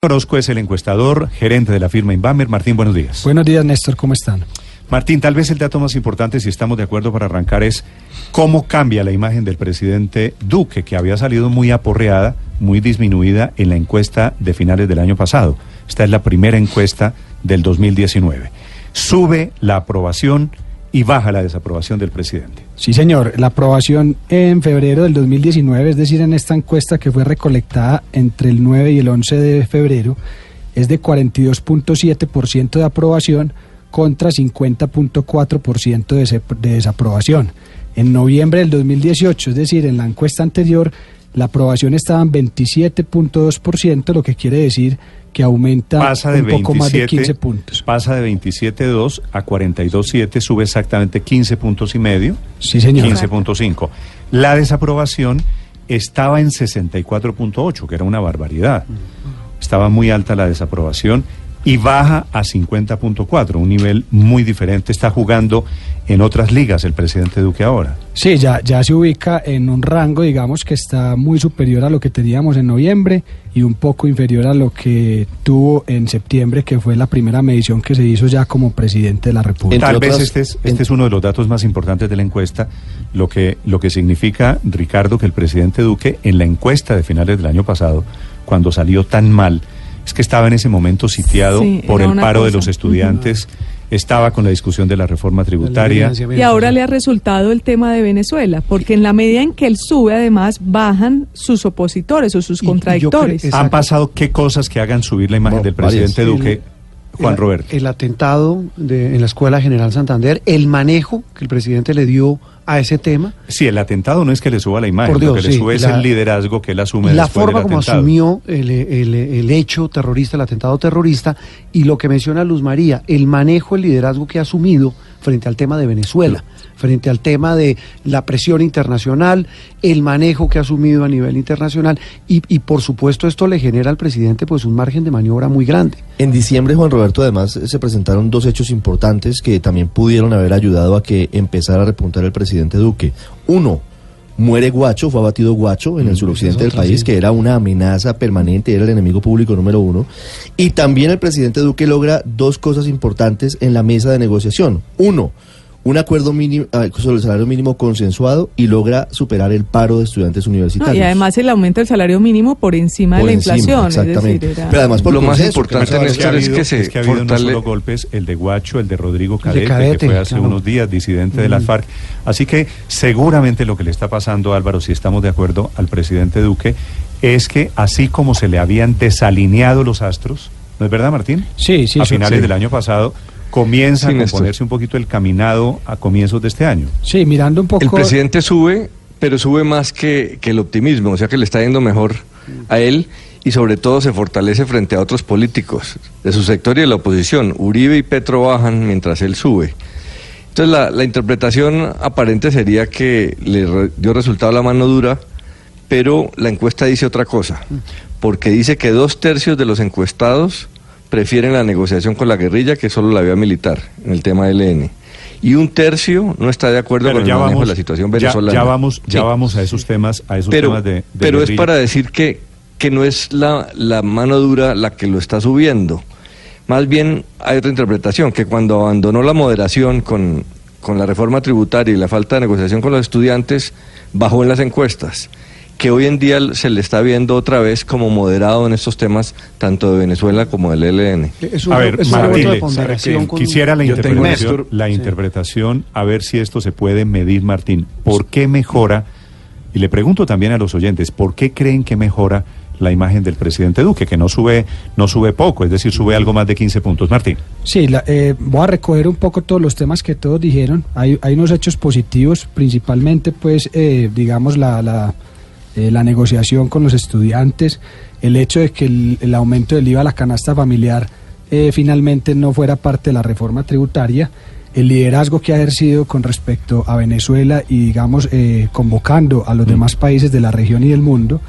Orozco es el encuestador, gerente de la firma Inbamer. Martín, buenos días. Buenos días, Néstor, ¿cómo están? Martín, tal vez el dato más importante, si estamos de acuerdo para arrancar, es cómo cambia la imagen del presidente Duque, que había salido muy aporreada, muy disminuida en la encuesta de finales del año pasado. Esta es la primera encuesta del 2019. Sube la aprobación y baja la desaprobación del presidente. Sí, señor. La aprobación en febrero del 2019, es decir, en esta encuesta que fue recolectada entre el 9 y el 11 de febrero, es de 42.7% de aprobación contra 50.4% de, desaprobación. En noviembre del 2018, es decir, en la encuesta anterior, la aprobación estaba en 27.2%, lo que quiere decir que aumenta Pasa de un poco 27, más de 15 puntos. Pasa de 27.2 a 42.7, sube exactamente 15 puntos y medio. Sí, señor. 15.5. La desaprobación estaba en 64.8, que era una barbaridad. Estaba muy alta la desaprobación y baja a 50.4, un nivel muy diferente. Está jugando en otras ligas el presidente Duque ahora. Sí, ya, ya se ubica en un rango, digamos, que está muy superior a lo que teníamos en noviembre y un poco inferior a lo que tuvo en septiembre, que fue la primera medición que se hizo ya como presidente de la República. Tal vez este es, este es uno de los datos más importantes de la encuesta, lo que, lo que significa, Ricardo, que el presidente Duque en la encuesta de finales del año pasado, cuando salió tan mal, es que estaba en ese momento sitiado Sí, por el paro de los estudiantes, estaba con la discusión de la reforma tributaria. Y ahora le ha resultado el tema de Venezuela, porque en la medida en que él sube, además bajan sus opositores o sus contradictores. creo- ¿Han pasado qué cosas que hagan subir la imagen No, del presidente varias. Duque, Juan el, Roberto? El atentado de- en la Escuela General Santander, el manejo que el presidente le dio a ese tema, Sí, el atentado no es que le suba la imagen, Por lo que le sube es la- el liderazgo que él asume la después forma del como atentado. asumió el, el- el hecho terrorista, el atentado terrorista, y lo que menciona Luz María, el manejo, el liderazgo que ha asumido frente al tema de Venezuela, frente al tema de la presión internacional, el manejo que ha asumido a nivel internacional, y, por supuesto esto le genera al presidente pues un margen de maniobra muy grande. En diciembre, Juan Roberto, además eh, se presentaron dos hechos importantes que también pudieron haber ayudado a que empezara a repuntar el presidente Duque. Uno, muere Guacho, fue abatido Guacho en el suroccidente del país, sí. que era una amenaza permanente, era el enemigo público número uno. Y también el presidente Duque logra dos cosas importantes en la mesa de negociación. Uno, un acuerdo mínimo, ah, sobre el salario mínimo consensuado y logra superar el paro de estudiantes No, universitarios. y además el aumento del salario mínimo por encima Por de la encima, inflación. exactamente. Es decir, era- Pero además por Lo más importante, Es que ha habido, que se es que ha habido no fortale- solo golpes, el de Guacho, el de Rodrigo Cadete, Cadete, que fue hace claro. unos días disidente de las FARC. Así que seguramente lo que le está pasando, Álvaro, si estamos de acuerdo al presidente Duque, es que así como se le habían desalineado los astros, ¿no es verdad, Martín? Sí, sí, A finales sí. del año pasado, comienza Sí, a componerse un poquito el caminado a comienzos de este año. Sí, mirando un poco... El presidente sube, pero sube más que, que el optimismo, o sea que le está yendo mejor a él y sobre todo se fortalece frente a otros políticos de su sector y de la oposición. Uribe y Petro bajan mientras él sube. Entonces la, la interpretación aparente sería que le re- dio resultado la mano dura, pero la encuesta dice otra cosa, porque dice que dos tercios de los encuestados prefieren la negociación con la guerrilla que solo la vía militar en el tema del ELN. Y un tercio no está de acuerdo Pero con el manejo de la situación venezolana. Ya, vamos, ya Sí. vamos a esos temas, a esos pero, temas de, de pero es para decir que, que no es la, la mano dura la que lo está subiendo. Más bien hay otra interpretación, que cuando abandonó la moderación con, con la reforma tributaria y la falta de negociación con los estudiantes, bajó en las encuestas. Que hoy en día se le está viendo otra vez como moderado en estos temas, tanto de Venezuela como del ELN. A ver, con- quisiera la Yo interpretación, la interpretación, a ver si esto se puede medir, Martín. ¿Por qué mejora? Y le pregunto también a los oyentes, ¿por qué creen que mejora la imagen del presidente Duque, que no sube, no sube poco, es decir, sube algo más de 15 puntos? Martín. Sí, la- eh, voy a recoger un poco todos los temas que todos dijeron. Hay, hay unos hechos positivos, principalmente, pues, eh, digamos, la, la, eh, la negociación con los estudiantes, el hecho de que el, el aumento del IVA a la canasta familiar eh, finalmente no fuera parte de la reforma tributaria, el liderazgo que ha ejercido con respecto a Venezuela y digamos eh, convocando a los demás países de la región y del mundo,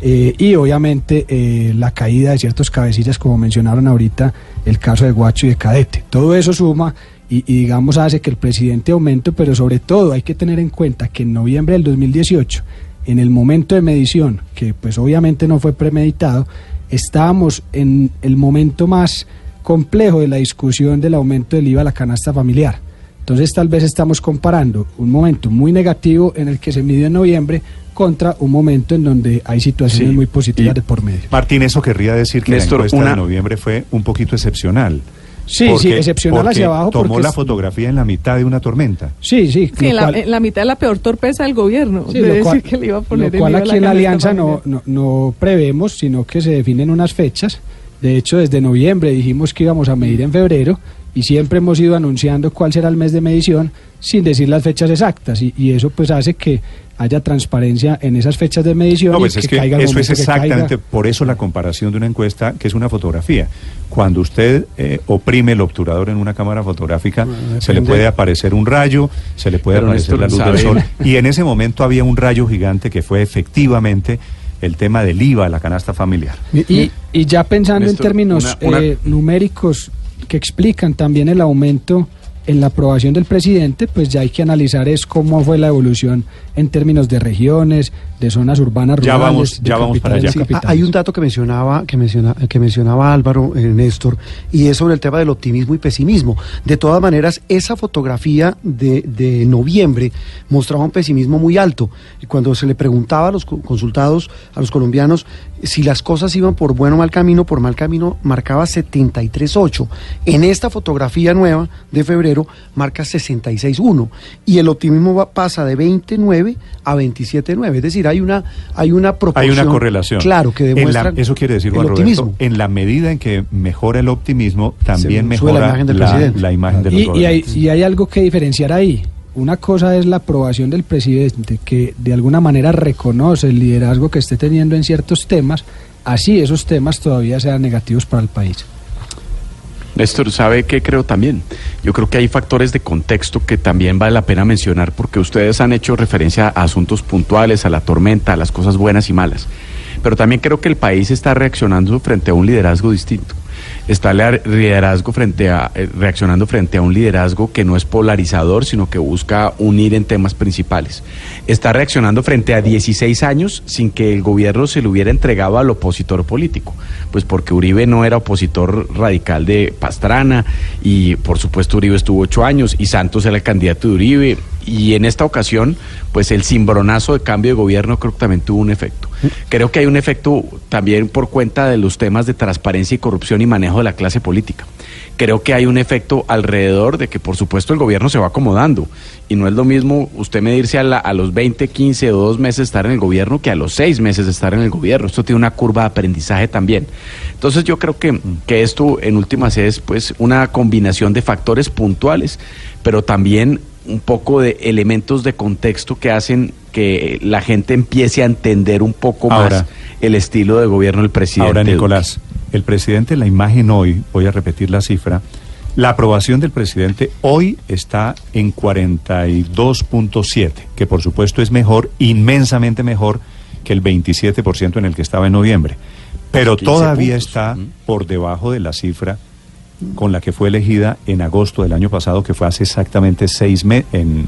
eh, y obviamente eh, la caída de ciertos cabecillas, como mencionaron ahorita, el caso de Guacho y de Cadete. Todo eso suma y, y, digamos hace que el presidente aumente, pero sobre todo hay que tener en cuenta que en noviembre del 2018, en el momento de medición, que pues obviamente no fue premeditado, estábamos en el momento más complejo de la discusión del aumento del IVA a la canasta familiar. Entonces tal vez estamos comparando un momento muy negativo en el que se midió en noviembre contra un momento en donde hay situaciones Sí. muy positivas Y- de por medio. Martín, eso querría decir que Néstor, la encuesta una- de noviembre fue un poquito excepcional. Sí, Porque- sí, excepcional porque hacia abajo. Tomó porque la es- fotografía en la mitad de una tormenta. Sí, sí. Sí, en la, cual- en la mitad de la peor torpeza del gobierno. Sí, de lo decir cual- que le iba a poner lo cual a aquí en la alianza no, no, no prevemos, sino que se definen unas fechas. De hecho, desde noviembre dijimos que íbamos a medir en febrero y siempre hemos ido anunciando cuál será el mes de medición sin decir las fechas exactas y, y eso pues hace que haya transparencia en esas fechas de medición No, y pues es que caiga eso es que exactamente caiga. por eso la comparación de una encuesta que es una fotografía. Cuando usted eh, oprime el obturador en una cámara fotográfica, se le puede aparecer un rayo, se le puede Pero, aparecer Néstor, la luz del sol. Y en ese momento había un rayo gigante que fue efectivamente el tema del IVA a la canasta familiar. Y, y ya pensando Néstor, en términos una- una- eh, numéricos que explican también el aumento en la aprobación del presidente, pues ya hay que analizar es cómo fue la evolución en términos de regiones, de zonas urbanas, Ya rurales, vamos- ya vamos para allá. Sí, ha- hay un dato que mencionaba, que menciona, que mencionaba Álvaro eh, Néstor, y es sobre el tema del optimismo y pesimismo. De todas maneras, esa fotografía de, de noviembre mostraba un pesimismo muy alto. Y cuando se le preguntaba a los co- consultados, a los colombianos, si las cosas iban por buen o mal camino, por mal camino marcaba 73.8. En esta fotografía nueva de febrero marca 66.1. Y el optimismo va- pasa de 29 a 27.9. Es decir, hay una, hay una Hay proporción. una correlación. Claro, que En la- demuestra. eso quiere decir, el Juan optimismo. Roberto, en la medida en que mejora el optimismo, también sube la mejora imagen del la, presidente. la imagen de los Y, y hay, y hay algo que diferenciar ahí. Una cosa es la aprobación del presidente, que de alguna manera reconoce el liderazgo que esté teniendo en ciertos temas, así esos temas todavía sean negativos para el país. Néstor, ¿sabe qué creo también? Yo creo que hay factores de contexto que también vale la pena mencionar porque ustedes han hecho referencia a asuntos puntuales, a la tormenta, a las cosas buenas y malas. Pero también creo que el país está reaccionando frente a un liderazgo distinto. Está liderazgo frente a, eh, reaccionando frente a un liderazgo que no es polarizador, sino que busca unir en temas principales. Está reaccionando frente a 16 años sin que el gobierno se le hubiera entregado al opositor político. Pues porque Uribe no era opositor radical de Pastrana y por supuesto Uribe estuvo ocho años y Santos era el candidato de Uribe. Y en esta ocasión, pues el cimbronazo de cambio de gobierno creo que también tuvo un efecto. Creo que hay un efecto también por cuenta de los temas de transparencia y corrupción y manejo de la clase política. Creo que hay un efecto alrededor de que, por supuesto, el gobierno se va acomodando. Y no es lo mismo usted medirse a, la- a los 20, 15 o 2 meses estar en el gobierno que a los 6 meses estar en el gobierno. Esto tiene una curva de aprendizaje también. Entonces yo creo que, que esto en últimas es pues una combinación de factores puntuales, pero también un poco de elementos de contexto que hacen que la gente empiece a entender un poco Ahora- más el estilo de gobierno del presidente. Ahora. Nicolás, el presidente, la imagen hoy, voy a repetir la cifra, la aprobación del presidente hoy está en 42.7, que por supuesto es mejor, inmensamente mejor que el 27% en el que estaba en noviembre. Pero 15 todavía puntos. está por debajo de la cifra con la que fue elegida en agosto del año pasado, que fue hace exactamente seis meses, en,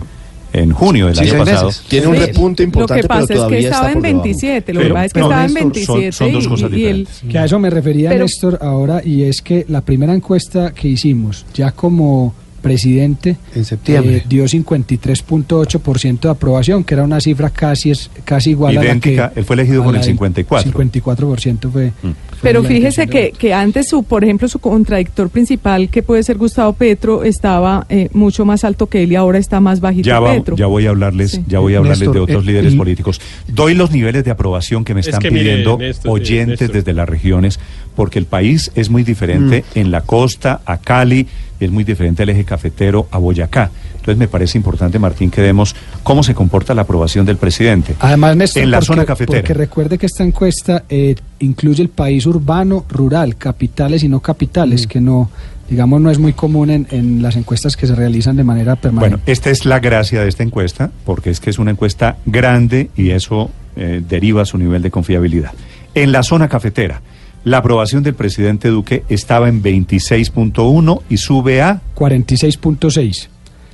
en junio del Sí, año pasado. meses. Tiene un repunte importante, Lo que pasa pero todavía es que estaba está en por debajo. 27, lo Pero- que pasa es que no, estaba en Néstor, son- 27 son dos y- cosas y, el, diferentes. Que a eso me refería Pero- Néstor ahora y es que la primera encuesta que hicimos ya como presidente En septiembre. eh, dio 53.8% de aprobación, que era una cifra casi es casi igual Idéntica, a la que él fue elegido con el del 54. 54% fue, fue Pero fíjese que, que antes, su, por ejemplo, su contradictor principal, que puede ser Gustavo Petro, estaba eh, mucho más alto que él y ahora está más bajito Ya, va- Petro. ya voy a hablarles, Sí. ya voy a hablarles Néstor, de otros eh, líderes políticos. Doy los niveles de aprobación que me Es están mire, pidiendo Néstor, eh, oyentes Néstor. desde las regiones, porque el país es muy diferente. Mm. En la costa, a Cali, es muy diferente el eje cafetero a Boyacá. Entonces me parece importante, Martín, que demos cómo se comporta la aprobación del presidente. Además, Néstor, en la porque- zona cafetera. Porque recuerde que esta encuesta eh, incluye el país urbano, rural, capitales y no capitales, que no, digamos, no es muy común en, en las encuestas que se realizan de manera permanente. Bueno, esta es la gracia de esta encuesta, porque es que es una encuesta grande y eso eh, deriva su nivel de confiabilidad. En la zona cafetera, la aprobación del presidente Duque estaba en 26.1 y sube a 46.6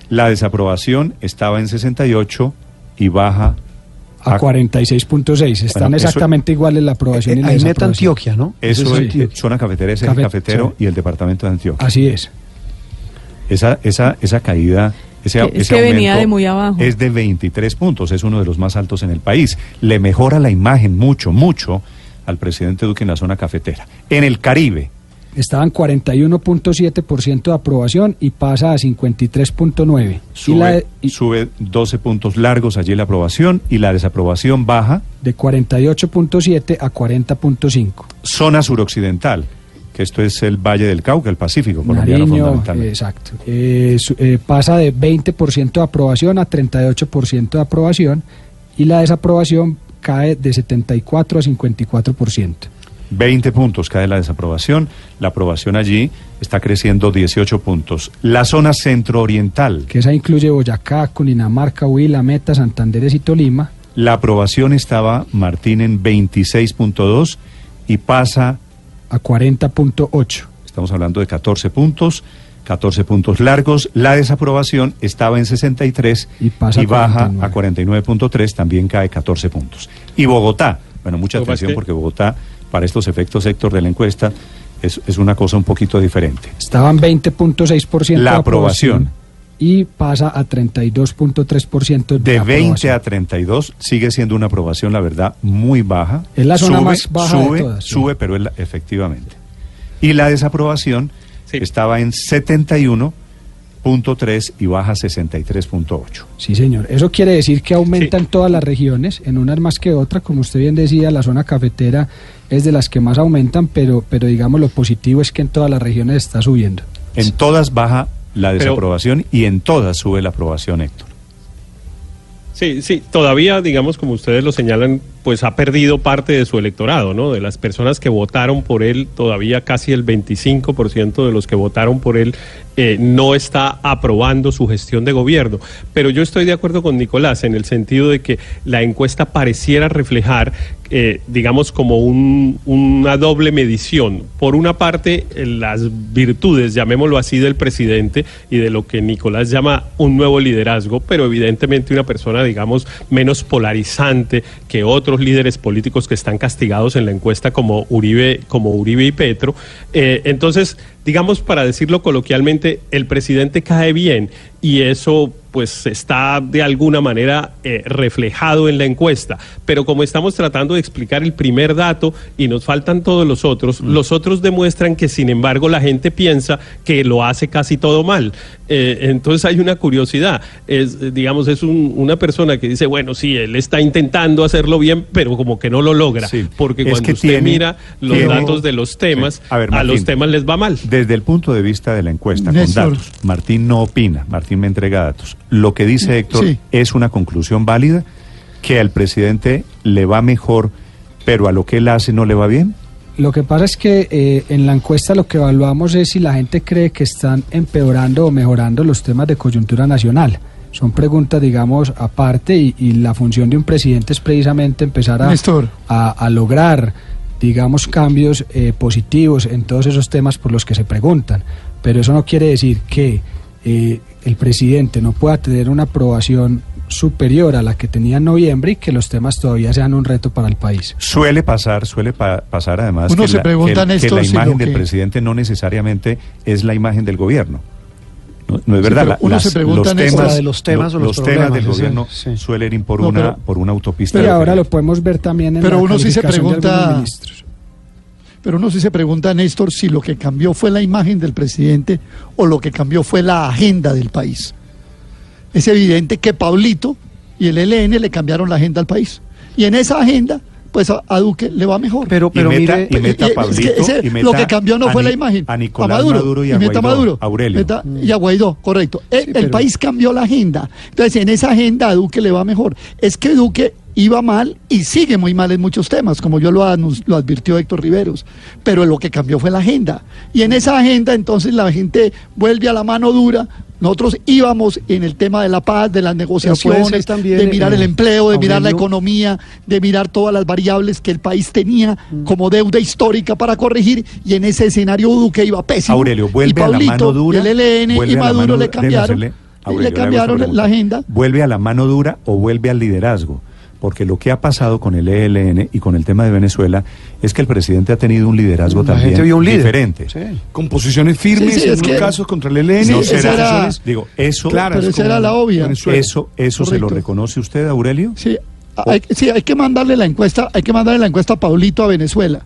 la desaprobación estaba en 68 y baja a Ah. 46.6. Están Bueno, eso- exactamente iguales la aprobación y la Ahí meta desaprobación. Antioquia, ¿no? Eso Eso es sí. zona cafetera, es el Cafe- cafetero sí. y el departamento de Antioquia. Así es. Esa, esa, esa caída, ese, Que- es ese que venía de muy abajo. Es de 23 puntos, es uno de los más altos en el país. Le mejora la imagen mucho, mucho al presidente Duque en la zona cafetera. En el Caribe, Estaban 41.7% de aprobación y pasa a 53.9%. Y sube, la y sube 12 puntos largos allí la aprobación y la desaprobación baja. de 48.7 a 40.5. Zona suroccidental, que esto es el Valle del Cauca, el Pacífico colombiano Nariño, fundamentalmente. exacto. Eh, su- eh, pasa de 20% de aprobación a 38% de aprobación y la desaprobación cae de 74 a 54%. 20 puntos cae la desaprobación. La aprobación allí está creciendo 18 puntos. La zona centro-oriental, Que esa incluye Boyacá, Cundinamarca, Huila, Meta, Santanderes y Tolima. la aprobación estaba, Martín, en 26.2 y pasa, a 40.8. estamos hablando de 14 puntos, 14 puntos largos. La desaprobación estaba en 63 Y pasa a baja 49. a 49.3, también cae 14 puntos. Y Bogotá, bueno, mucha atención porque Bogotá, para estos efectos, Héctor, de la encuesta, es, es una cosa un poquito diferente. Estaban 20.6% La de aprobación. y pasa a 32.3% De 20 aprobación. a 32 sigue siendo una aprobación, la verdad, muy baja. Es la zona más baja de sube, todas, sí. Sube, pero es la- efectivamente. Y la desaprobación Sí. estaba en 71.3 y baja a 63.8. Sí, señor. Eso quiere decir que aumenta en todas las regiones, en unas más que otra. Como usted bien decía, la zona cafetera es de las que más aumentan, pero, pero digamos lo positivo es que en todas las regiones está subiendo. En todas baja la Pero- desaprobación y en todas sube la aprobación, Héctor. Sí, sí, todavía, digamos, como ustedes lo señalan, pues ha perdido parte de su electorado, ¿no? De las personas que votaron por él, todavía casi el 25% de los que votaron por él eh, no está aprobando su gestión de gobierno. Pero yo estoy de acuerdo con Nicolás en el sentido de que la encuesta pareciera reflejar, eh, digamos, como un- una doble medición. Por una parte, eh, las virtudes, llamémoslo así, del presidente y de lo que Nicolás llama un nuevo liderazgo, pero evidentemente una persona, digamos, menos polarizante que otros líderes políticos que están castigados en la encuesta como Uribe, como Uribe y Petro. Eh, entonces, digamos, para decirlo coloquialmente, el presidente cae bien y eso pues está de alguna manera eh, reflejado en la encuesta. Pero como estamos tratando de explicar el primer dato y nos faltan todos los otros, los otros demuestran que sin embargo la gente piensa que lo hace casi todo mal. Eh, entonces hay una curiosidad. Es, digamos, es un- una persona que dice, bueno, sí, él está intentando hacerlo bien, pero como que no lo logra. Sí, Porque es cuando que usted tiene- mira los tiene- datos de los temas, Sí. A ver, a los temas les va mal. Desde el punto de vista de la encuesta, con datos, Martín no opina, Martín me entrega datos. Lo que dice Héctor Sí. es una conclusión válida, que al presidente le va mejor, pero a lo que él hace no le va bien. Lo que pasa es que eh, en la encuesta lo que evaluamos es si la gente cree que están empeorando o mejorando los temas de coyuntura nacional. Son preguntas, digamos, aparte y, y la función de un presidente es precisamente empezar a, Néstor. a, a lograr, digamos, cambios eh, positivos en todos esos temas por los que se preguntan. Pero eso no quiere decir que eh, el presidente no pueda tener una aprobación superior a la que tenía en noviembre y que los temas todavía sean un reto para el país. Suele pasar, suele pa- pasar además Uno que, se la, pregunta, que- que la imagen lo del que- presidente no necesariamente es la imagen del gobierno. No, no es Sí, verdad. pero la- uno se pregunta, los temas, la de los temas o los temas del problemas, gobierno sí. suelen ir por No, una pero- por una autopista. Y de ahora lo podemos ver también en Pero la uno sí se pregunta- ministros. Pero uno sí se pregunta, Néstor, si lo que cambió fue la imagen del presidente o lo que cambió fue la agenda del país. Es evidente que Pablito y el ELN le cambiaron la agenda al país. Y en esa agenda, pues a, a Duque le va mejor. Pero, y meta, y meta a es que Pablito, ese- y meta lo que cambió no fue la imagen. A Nicolás Maduro, y a meta Guaidó, Maduro. Aurelio. Meta- y a Guaidó, correcto. El pero- país cambió la agenda. Entonces, en esa agenda a Duque le va mejor. Es que Duque iba mal y sigue muy mal en muchos temas, como yo lo, lo advirtió Héctor Riveros. Pero lo que cambió fue la agenda. Y en esa agenda, entonces, la gente vuelve a la mano dura. Nosotros íbamos en el tema de la paz, de las negociaciones, también, de mirar eh, el empleo, de mirar la economía, de mirar todas las variables que el país tenía como deuda histórica para corregir y en ese escenario Duque iba pésimo. Aurelio, vuelve y a la mano dura. y el y Maduro mano le cambiaron, y le cambiaron la agenda. ¿Vuelve a la mano dura o vuelve al liderazgo? Porque lo que ha pasado con el ELN y con el tema de Venezuela es que el presidente ha tenido un liderazgo La también gente vio un líder. diferente. Sí. Con posiciones firmes Sí, sí, en que- casos contra el ELN. No será, era- digo, eso, Claro, Pero es esa era la obvia. Venezuela. eso, eso se lo reconoce usted, Aurelio. Sí, hay, sí, hay que mandarle la encuesta, hay que mandarle la encuesta a Pablito a Venezuela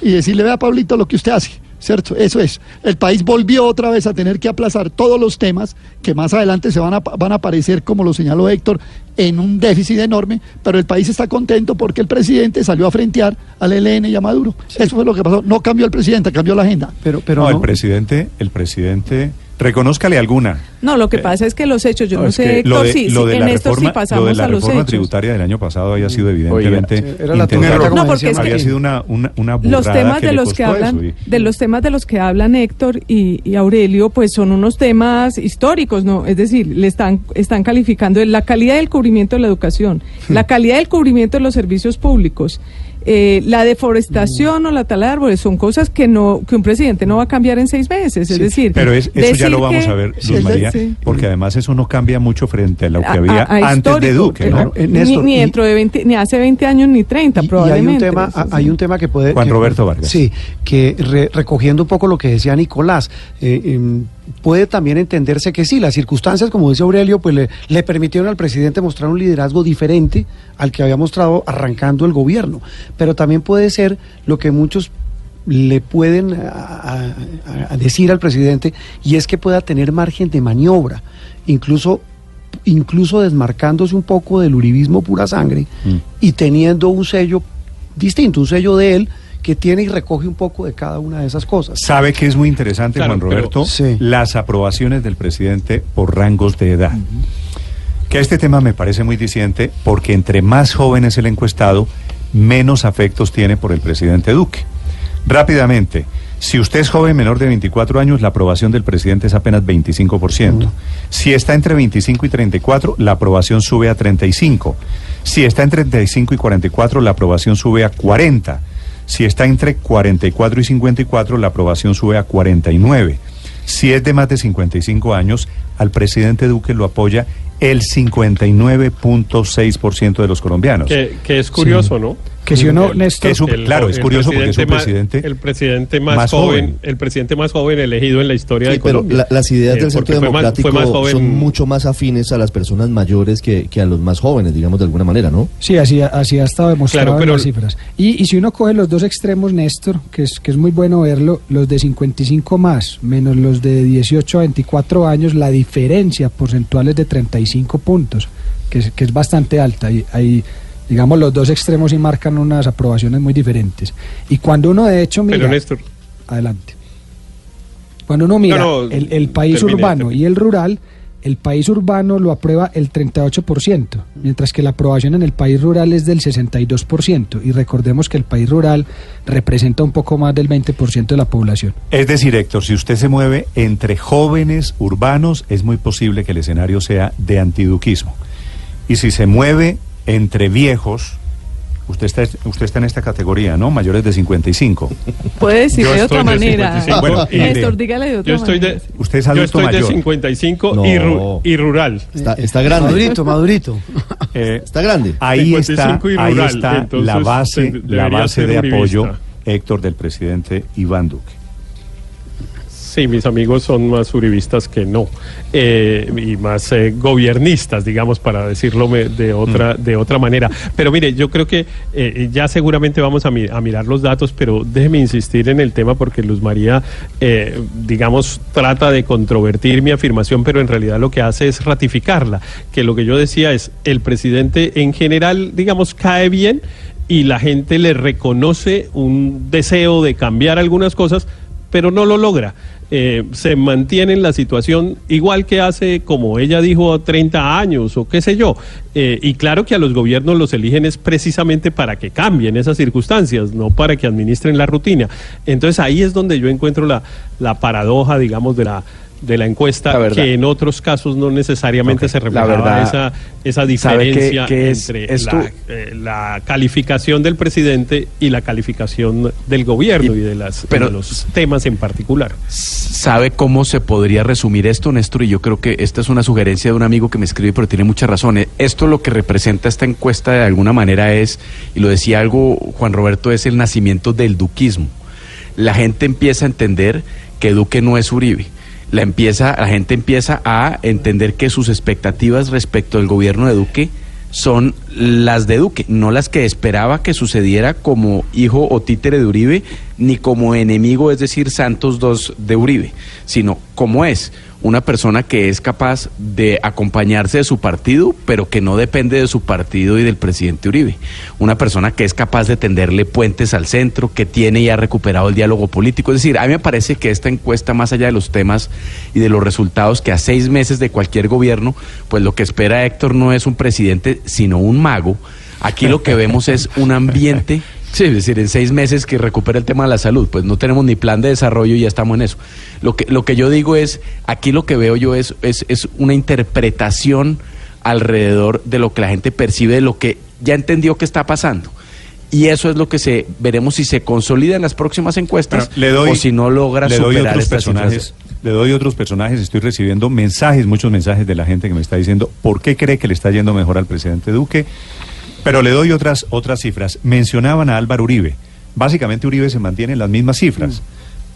y decirle, vea Pablito lo que usted hace, ¿cierto? Eso es. El país volvió otra vez a tener que aplazar todos los temas que más adelante se van a, van a aparecer, como lo señaló Héctor, en un déficit enorme, pero el país está contento porque el presidente salió a frentear al ELN y a Maduro. Eso fue lo que pasó. No cambió el presidente, cambió la agenda. Pero, pero no, no, el presidente, el presidente, reconózcale alguna. No, lo que pasa es que los hechos, yo no, sé, que Héctor, lo de, sí, lo sí, de en la esto reforma, sí pasamos lo de la a los reforma hechos. tributaria del año pasado había sido evidentemente sí, era la No, porque es que- había sido una, una, una burrada los temas que de los que hablan eso, y- de los temas de los que hablan Héctor y, y Aurelio pues son unos temas históricos no es decir le están están calificando la calidad del cubrimiento de la educación la calidad del cubrimiento de los servicios públicos eh, la deforestación o la tala de árboles son cosas que no que un presidente no va a cambiar en seis meses es Sí, decir pero es- eso ya decir lo vamos que- a ver, Sí, Luz María, sí. porque además eso no cambia mucho frente a lo que A- había a- a antes de Duque, ¿no? Eh, ni, Néstor, ni y- dentro de 20, ni hace 20 años ni 30 Y- y hay un probablemente tema, sí. hay un tema que puede. Juan que- Roberto Vargas. Sí, que re- recogiendo un poco lo que decía Nicolás, eh, em, puede también entenderse que sí, las circunstancias, como dice Aurelio, pues le, le permitieron al presidente mostrar un liderazgo diferente al que había mostrado arrancando el gobierno. Pero también puede ser lo que muchos le pueden a- a- a decir al presidente y es que pueda tener margen de maniobra, incluso incluso desmarcándose un poco del uribismo pura sangre Mm. y teniendo un sello distinto, un sello de él que tiene y recoge un poco de cada una de esas cosas. Sabe que es muy interesante, Claro, Juan pero- Roberto, Sí. las aprobaciones del presidente por rangos de edad. Que este tema me parece muy diciente porque entre más joven es el encuestado, menos afectos tiene por el presidente Duque. Rápidamente, si usted es joven menor de 24 años, la aprobación del presidente es apenas 25%. Si está entre 25 y 34, la aprobación sube a 35. Si está entre 35 y 44, la aprobación sube a 40. Si está entre 44 y 54, la aprobación sube a 49. Si es de más de 55 años, al presidente Duque lo apoya el 59.6% de los colombianos. Que, que es curioso, ¿no? Que si uno, El- Néstor, es un- el- claro, es curioso porque es un presidente más- el presidente más, más joven, joven. el presidente más joven elegido en la historia Sí, de pero Colombia. la- las ideas Eh, del Centro porque fue más- Democrático fue más joven- son mucho más afines a las personas mayores que, que a los más jóvenes, digamos de alguna manera, ¿no? Sí, así, así ha estado demostrado Claro, en pero- las cifras. Y, y si uno coge los dos extremos, Néstor, que es, que es muy bueno verlo, los de 55 más, menos los de 18 a 24 años, la diferencia porcentual es de 35 puntos, que es, que es bastante alta. Y hay, digamos, los dos extremos sí marcan unas aprobaciones muy diferentes. Y cuando uno de hecho mira... Pero Néstor, Adelante. Cuando uno mira No, no, el, el país termine, urbano termine. y el rural, el país urbano lo aprueba el 38%, mientras que la aprobación en el país rural es del 62%. Y recordemos que el país rural representa un poco más del 20% de la población. Es decir, Héctor, si usted se mueve entre jóvenes urbanos, es muy posible que el escenario sea de antiduquismo. Y si se mueve entre viejos, usted está, usted está en esta categoría, ¿no? Mayores de 55. puede decir Yo de otra de manera 55. Bueno, y de- Néstor dígale de otra yo estoy manera de, Usted es yo adulto estoy de mayor. 55 y, ru- y rural. Está, está grande. Madurito, Madurito. Eh, Está grande. ahí está, 55 y ahí está entonces, la base, de- la base de apoyo, Héctor, del presidente Iván Duque. Sí, mis amigos son más uribistas que no eh, y más eh, gobiernistas, digamos, para decirlo de otra de otra manera. Pero mire, yo creo que eh, ya seguramente vamos a, mi- a mirar los datos, pero déjeme insistir en el tema porque Luz María, eh, digamos, trata de controvertir mi afirmación, pero en realidad lo que hace es ratificarla. Que lo que yo decía es el presidente en general, digamos, cae bien y la gente le reconoce un deseo de cambiar algunas cosas, pero no lo logra. Eh, se mantiene en la situación igual que hace, como ella dijo, 30 años o qué sé yo. Eh, y claro que a los gobiernos los eligen es precisamente para que cambien esas circunstancias, no para que administren la rutina. Entonces ahí es donde yo encuentro la, la paradoja, digamos, de la de la encuesta La que en otros casos no necesariamente se La reflejaba verdad, esa, esa ¿sabe qué- diferencia es entre la, eh, la calificación del presidente y la calificación del gobierno y, de, las, pero- de los temas en particular. ¿Sabe cómo se podría resumir esto, Néstor? Y yo creo que esta es una sugerencia de un amigo que me escribe, pero tiene muchas razones. Esto lo que representa esta encuesta de alguna manera es, y lo decía algo Juan Roberto, es el nacimiento del duquismo. La gente empieza a entender que Duque no es Uribe. La, empieza, la gente empieza a entender que sus expectativas respecto al gobierno de Duque son las de Duque, no las que esperaba que sucediera como hijo o títere de Uribe, ni como enemigo, es decir, Santos II de Uribe, sino como es una persona que es capaz de acompañarse de su partido, pero que no depende de su partido y del presidente Uribe. Una persona que es capaz de tenderle puentes al centro, que tiene y ha recuperado el diálogo político. Es decir, a mí me parece que esta encuesta, más allá de los temas y de los resultados, que a seis meses de cualquier gobierno, pues lo que espera Héctor no es un presidente, sino un mago. Aquí lo que vemos es un ambiente Sí, es decir, en seis meses que recupera el tema de la salud, pues no tenemos ni plan de desarrollo y ya estamos en eso. Lo que, lo que yo digo es, aquí lo que veo yo es, es, es una interpretación alrededor de lo que la gente percibe, de lo que ya entendió que está pasando. Y eso es lo que se veremos si se consolida en las próximas encuestas Bueno, le doy- o si no logra le doy superar otros estas personajes. Le doy otros personajes, estoy recibiendo mensajes, muchos mensajes de la gente que me está diciendo por qué cree que le está yendo mejor al presidente Duque. Pero le doy otras, otras cifras. Mencionaban a Álvaro Uribe. Básicamente Uribe se mantiene en las mismas cifras.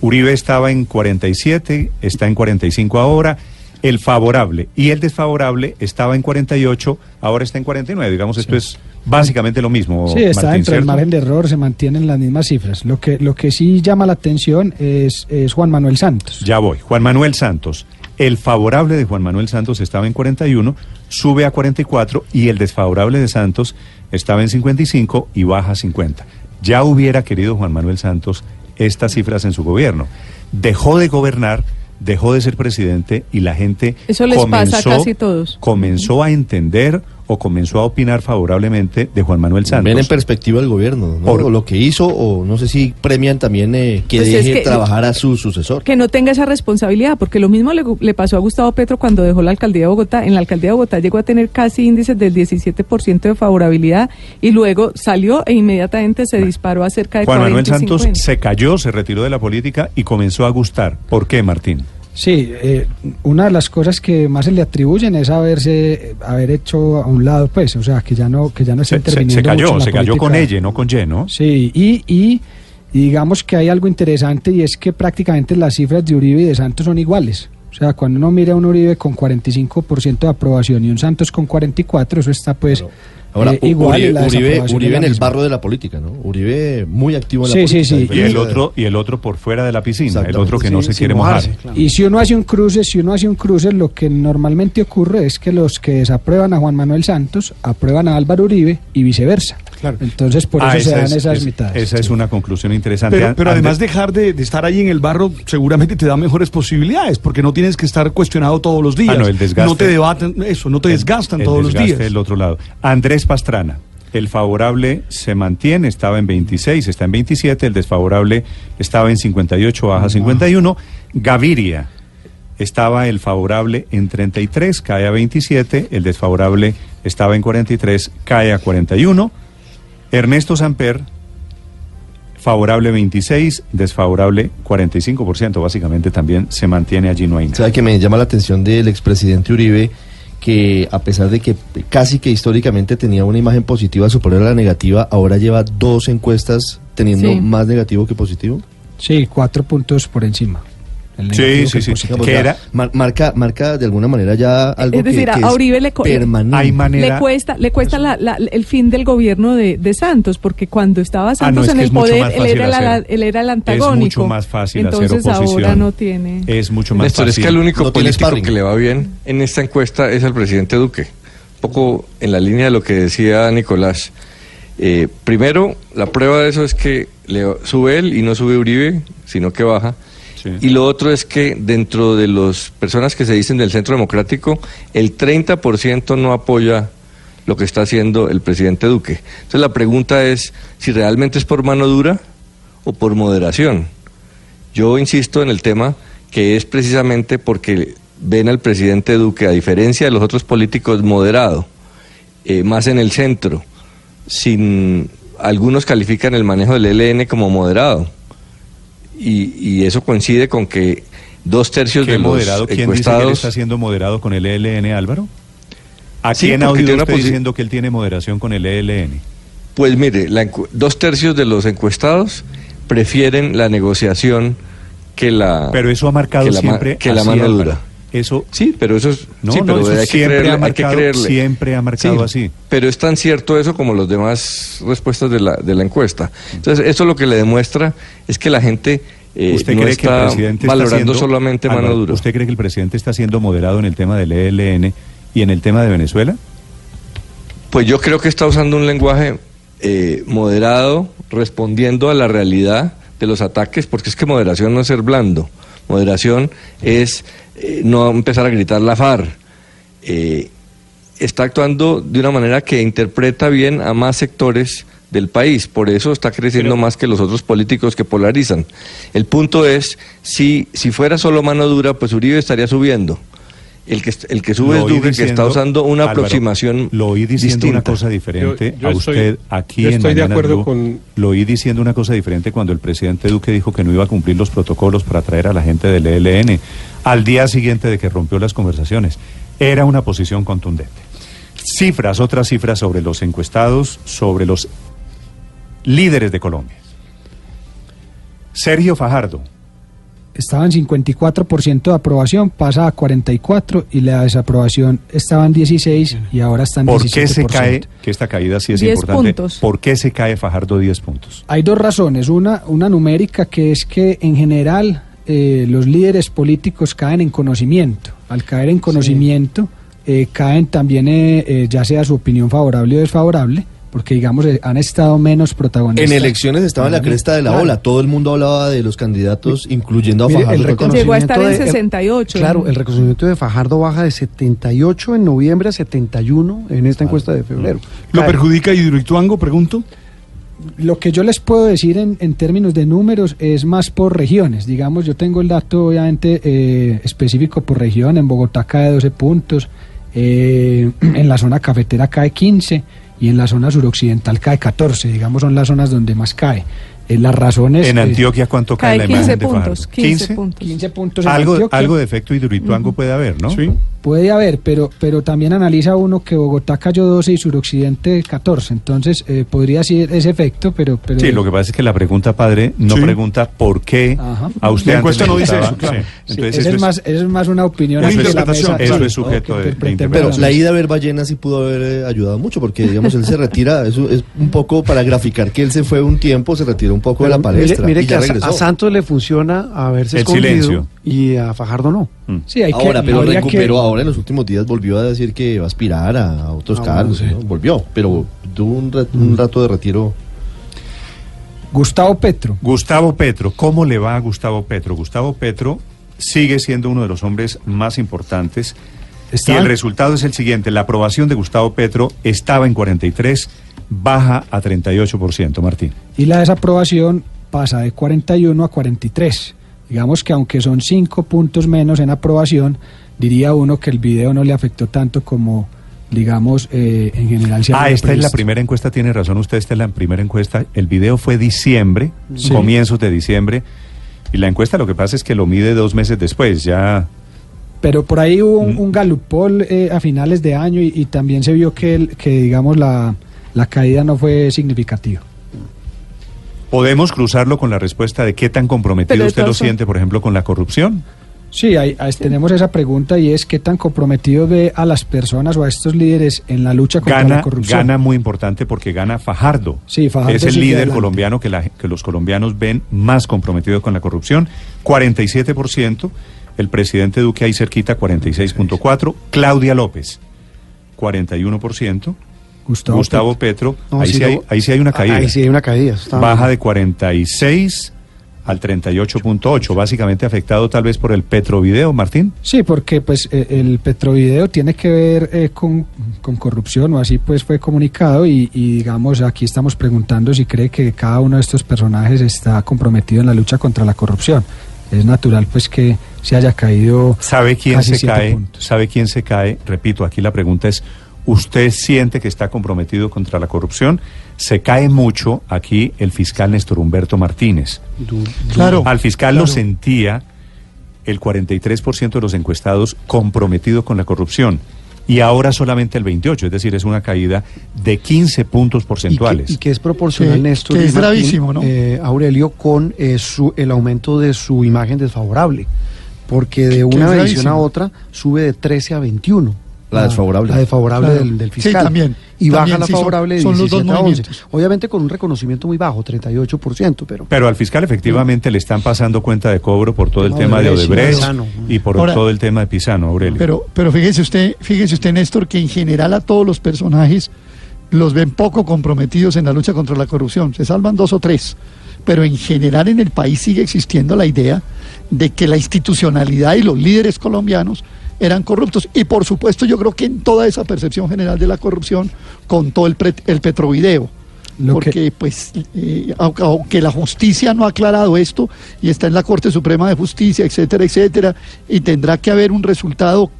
Uribe estaba en 47, está en 45 ahora. El favorable y el desfavorable estaba en 48, ahora está en 49. Digamos, esto es básicamente lo mismo. Sí, está Martín, dentro del margen de error, se mantienen las mismas cifras. Lo que, lo que sí llama la atención es, es Juan Manuel Santos. Ya voy. Juan Manuel Santos. El favorable de Juan Manuel Santos estaba en 41, sube a 44 y el desfavorable de Santos estaba en 55 y baja a 50. Ya hubiera querido Juan Manuel Santos estas cifras en su gobierno. Dejó de gobernar, dejó de ser presidente y la gente Eso les pasa a casi todos. comenzó a entender o comenzó a opinar favorablemente de Juan Manuel Santos. Ven en perspectiva el gobierno, ¿no? Por- O lo que hizo, o no sé si premian también eh, que Pues es deje que- trabajar a su sucesor. que no tenga esa responsabilidad, porque lo mismo le, le pasó a Gustavo Petro cuando dejó la alcaldía de Bogotá. En la alcaldía de Bogotá llegó a tener casi índices del 17% de favorabilidad y luego salió e inmediatamente se disparó a cerca de Juan 40 Manuel Santos 50. se cayó, se retiró de la política y comenzó a gustar. ¿Por qué, Martín? Sí, eh, una de las cosas que más se le atribuyen es haberse haber hecho a un lado, pues, o sea, que ya no que ya no está Se, se- interviniendo se cayó, mucho en la se cayó con ella, no con Y, ¿no? Sí, y, y, y digamos que hay algo interesante y es que prácticamente las cifras de Uribe y de Santos son iguales. O sea, cuando uno mira a un Uribe con 45% de aprobación y un Santos con 44%, eso está pues Ahora, eh, igual. Uribe, la Uribe, en el barro de la política, ¿no? Uribe muy activo en la política. sí, sí. a Y el otro y el otro por fuera de la piscina, el otro que no se quiere mojar. mojarse, claro. Y si uno hace un cruce, si uno hace un cruce, lo que normalmente ocurre es que los que desaprueban a Juan Manuel Santos aprueban a Álvaro Uribe y viceversa. Claro. Entonces, por Ah, eso se esa dan es- esas es- mitades. Esa es una conclusión interesante. Pero, además dejar de, de estar ahí en el barro seguramente te da mejores posibilidades, porque no tienes que estar cuestionado todos los días. Ah, no, el desgaste- No te debaten eso, no te desgastan el todos los días. del otro lado. Andrés Pastrana, el favorable se mantiene, estaba en 26, está en 27, el desfavorable estaba en 58, baja a 51. Gaviria, estaba el favorable en 33, cae a 27, el desfavorable estaba en 43, cae a 41. Ernesto Samper, favorable 26, desfavorable 45%, básicamente también se mantiene allí, no hay nada. ¿Sabe que me llama la atención del expresidente Uribe? Que a pesar de que casi que históricamente tenía una imagen positiva superior a la negativa, ahora lleva dos encuestas teniendo Sí. más negativo que positivo. Sí, cuatro puntos por encima. El Sí, sí, sí. Digamos, Que era- mar- marca, marca de alguna manera ya algo Es decir, que, a- que a Uribe le. Hay manera- Le cuesta, le cuesta la- la- el fin del gobierno de, de Santos, porque cuando estaba Santos Ah, es en el es poder, él era, la- él era el Es antagónico. mucho más fácil Entonces hacer oposición. ahora no tiene. Es mucho más Néstor, fácil. es que el único No político que le va bien en esta encuesta es al presidente Duque. Un poco en la línea de lo que decía Nicolás. Eh, primero, la prueba de eso es que le sube él y no sube Uribe, sino que baja. Y lo otro es que dentro de las personas que se dicen del Centro Democrático, el 30% no apoya lo que está haciendo el presidente Duque. Entonces la pregunta es si realmente es por mano dura o por moderación. Yo insisto en el tema que es precisamente porque ven al presidente Duque, a diferencia de los otros políticos, moderado, eh, más en el centro, sin algunos califican el manejo del ELN como moderado. Y, eso coincide con que dos tercios de moderado? los ¿Quién encuestados... dice que él está siendo moderado con el ELN, Álvaro? ¿A Sí, quién ha oído usted diciendo que él tiene moderación con el ELN? Pues mire, la dos tercios de los encuestados prefieren la negociación que la Pero eso ha marcado que la ma- siempre que la mano dura. Eso sí, pero eso es no, sí, no, pero eso hay que creerle, ha hay que marcado, creerle. siempre ha marcado Sí, así. Pero es tan cierto eso como los demás respuestas de la, de la encuesta. Entonces, eso lo que le demuestra es que la gente eh, ¿Usted no cree que el presidente está valorando siendo- solamente mano dura. ¿Usted cree que el presidente está siendo moderado en el tema del ELN y en el tema de Venezuela? Pues yo creo que está usando un lenguaje eh, moderado, respondiendo a la realidad de los ataques, porque es que moderación no es ser blando. Moderación es eh, no empezar a gritar la FARC. Eh, está actuando de una manera que interpreta bien a más sectores del país, por eso está creciendo más que los otros políticos que polarizan. El punto es, si, si fuera solo mano dura, pues Uribe estaría subiendo. El que, el que sube Lo es Duque, que está usando una Álvaro, aproximación Lo oí diciendo una distinta. cosa diferente Yo- yo a estoy- usted aquí yo en estoy de Mañanas acuerdo Blue. con- Lo oí diciendo una cosa diferente cuando el presidente Duque dijo que no iba a cumplir los protocolos para traer a la gente del ELN al día siguiente de que rompió las conversaciones. Era una posición contundente. Cifras, otras cifras sobre los encuestados, sobre los líderes de Colombia. Sergio Fajardo, Estaba en 54% de aprobación, pasa a 44% y la desaprobación estaba en 16% y ahora está en ¿por 17%. qué se cae, que esta caída sí es 10 importante, puntos. ¿por qué se cae Fajardo 10 puntos? Hay dos razones. Una, una numérica que es que en general eh, los líderes políticos caen en conocimiento. Al caer en conocimiento, eh, caen también, eh, eh, ya sea su opinión favorable o desfavorable, porque digamos eh, han estado menos protagonistas. En elecciones estaba en la cresta de la Claro. ola. Todo el mundo hablaba de los candidatos, incluyendo a Mire, Fajardo. el reconocimiento Llegó a estar en de- el- 68. claro, el reconocimiento de Fajardo baja de 78 en noviembre a 71 en esta encuesta de febrero. ¿Lo Cae. perjudica Hidroituango, pregunto? Lo que yo les puedo decir en, en términos de números es más por regiones. Digamos, yo tengo el dato obviamente eh, específico por región. En Bogotá cae 12 puntos, eh, en la zona cafetera cae 15 y en la zona suroccidental cae 14. Digamos, son las zonas donde más cae. Eh, las razones... En eh, Antioquia, ¿cuánto cae, la imagen de Fajardo? 15 puntos. 15 puntos en Algo, Antioquia. algo de efecto hidroituango puede haber, ¿no? Sí. Puede haber, pero, pero también analiza uno que Bogotá cayó 12 y suroccidente 14. Entonces, eh, podría ser ese efecto, pero... pero Sí, lo que pasa es que la pregunta, padre, no Sí. pregunta por qué Ajá. a usted La encuesta no dice eso, claro. sí. Sí, Entonces, eso es, es, más, eso es más una opinión. Eso es la mesa- eso sí, es sujeto de- de Pero la ida a ver ballenas sí pudo haber eh, ayudado mucho, porque digamos, él se retira, eso es un poco para graficar que él se fue un tiempo, se retiró un poco de la Pero palestra. Mire, mire y que ya a, Sa- regresó. a Santos le funciona haberse El escondido silencio. y a Fajardo no. Sí, hay que- Ahora, pero habría recuperó que- ahora en los últimos días, volvió a decir que va a aspirar a, a otros Ah, cargos, bueno, sí. ¿no? volvió, pero tuvo un, un rato de retiro. Gustavo Petro. Gustavo Petro, ¿cómo le va a Gustavo Petro? Gustavo Petro sigue siendo uno de los hombres más importantes Está- y el resultado es el siguiente, la aprobación de Gustavo Petro estaba en 43, baja a 38%, Martín. Y la desaprobación pasa de 41 a 43. Digamos que aunque son 5 puntos menos en aprobación, diría uno que el video no le afectó tanto como, digamos, eh, en general. se Ah, esta es la primera encuesta, tiene razón usted, esta es la primera encuesta. El video fue diciembre, Sí. comienzos de diciembre, y la encuesta lo que pasa es que lo mide dos meses después, ya... Pero por ahí hubo un, Mm. un Gallup poll eh, a finales de año y, y también se vio que, el- que digamos, la, la caída no fue significativa. ¿Podemos cruzarlo con la respuesta de qué tan comprometido usted lo siente, por ejemplo, con la corrupción? Sí, ahí, ahí tenemos esa pregunta y es qué tan comprometido ve a las personas o a estos líderes en la lucha contra Gana, la corrupción. gana muy importante porque gana Fajardo. Sí, Fajardo es el líder adelante. colombiano que, la- que los colombianos ven más comprometido con la corrupción. 47%. El presidente Duque ahí cerquita, 46.4%. Claudia López, 41%. Gustavo, Gustavo Petro, No, ahí, sí, hay, ahí sí hay una caída. Ahí sí hay una caída. Baja de 46 al 38.8, básicamente afectado tal vez por el Petrovideo, Martín. Sí, porque pues eh, el Petrovideo tiene que ver eh, con, con corrupción o así pues fue comunicado y, y, digamos aquí estamos preguntando si cree que cada uno de estos personajes está comprometido en la lucha contra la corrupción. Es natural pues que se haya caído ¿Sabe quién casi se cae? puntos. ¿Sabe quién se cae? Repito, aquí la pregunta es, ¿usted siente que está comprometido contra la corrupción? Se cae mucho aquí el fiscal Néstor Humberto Martínez. Du- Claro. Al fiscal lo claro. sentía el 43% de los encuestados comprometido con la corrupción y ahora solamente el 28, es decir, es una caída de 15 puntos y que, porcentuales. y que es proporcional, Que- Néstor. que es gravísimo, ¿no? eh, Aurelio, con eh, su, el aumento de su imagen desfavorable. Porque de Que- que una es medición a otra sube de 13 a 21. La desfavorable. La desfavorable Claro. del, del Sí, fiscal. también. Y baja También, la sí, son- favorable de son los dos 17 a 11. movimientos. Obviamente con un reconocimiento muy bajo, 38%, pero... Pero al fiscal efectivamente le están pasando cuenta de cobro por todo el Tema tema de Odebrecht, y por Ahora- todo el tema de Pisano, Aurelio. Pero, pero fíjese usted, fíjese usted, Néstor, que en general a todos los personajes los ven poco comprometidos en la lucha contra la corrupción. Se salvan dos o tres. Pero en general en el país sigue existiendo la idea de que la institucionalidad y los líderes colombianos eran corruptos. Y por supuesto yo creo que en toda esa percepción general de la corrupción contó el, pre- el Petrovideo. Lo porque que- pues eh, aunque, aunque la justicia no ha aclarado esto y está en la Corte Suprema de Justicia, etcétera, etcétera, y tendrá que haber un resultado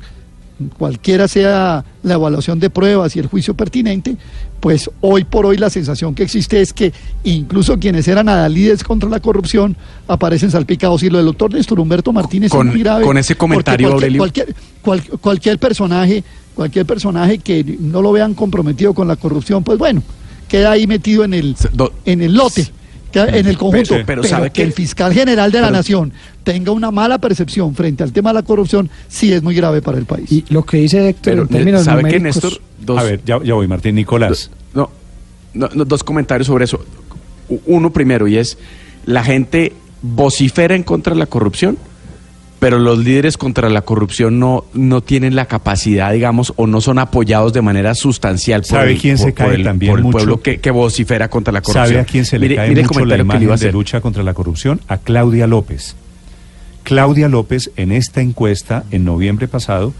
cualquiera sea la evaluación de pruebas y el juicio pertinente, pues hoy por hoy la sensación que existe es que incluso quienes eran adalides contra la corrupción aparecen salpicados. Y lo del doctor Néstor Humberto Martínez Con- es muy grave. con ese comentario, cualquier. Cualquier, cual- cualquier personaje, cualquier personaje que no lo vean comprometido con la corrupción, pues bueno, queda ahí metido en el, en el lote. En el conjunto, pero pero, sabe que que- el fiscal general de la pero- nación tenga una mala percepción frente al tema de la corrupción, sí es muy grave para el país. Y lo que dice Héctor Pero en términos ¿sabe que numéricos- Néstor? Dos, A ver, ya, ya voy, Martín Nicolás. No, no, no, dos comentarios sobre eso. Uno primero, y es, la gente vocifera en contra de la corrupción, pero los líderes contra la corrupción no, no tienen la capacidad, digamos, o no son apoyados de manera sustancial por ¿Sabe el, quién por- se por cae el- también por el mucho? pueblo que, que vocifera contra la corrupción. ¿Sabe a quién se le Mire- cae mire el mucho la imagen de lucha contra la corrupción? A Claudia López. Claudia López, en esta encuesta, en noviembre pasado,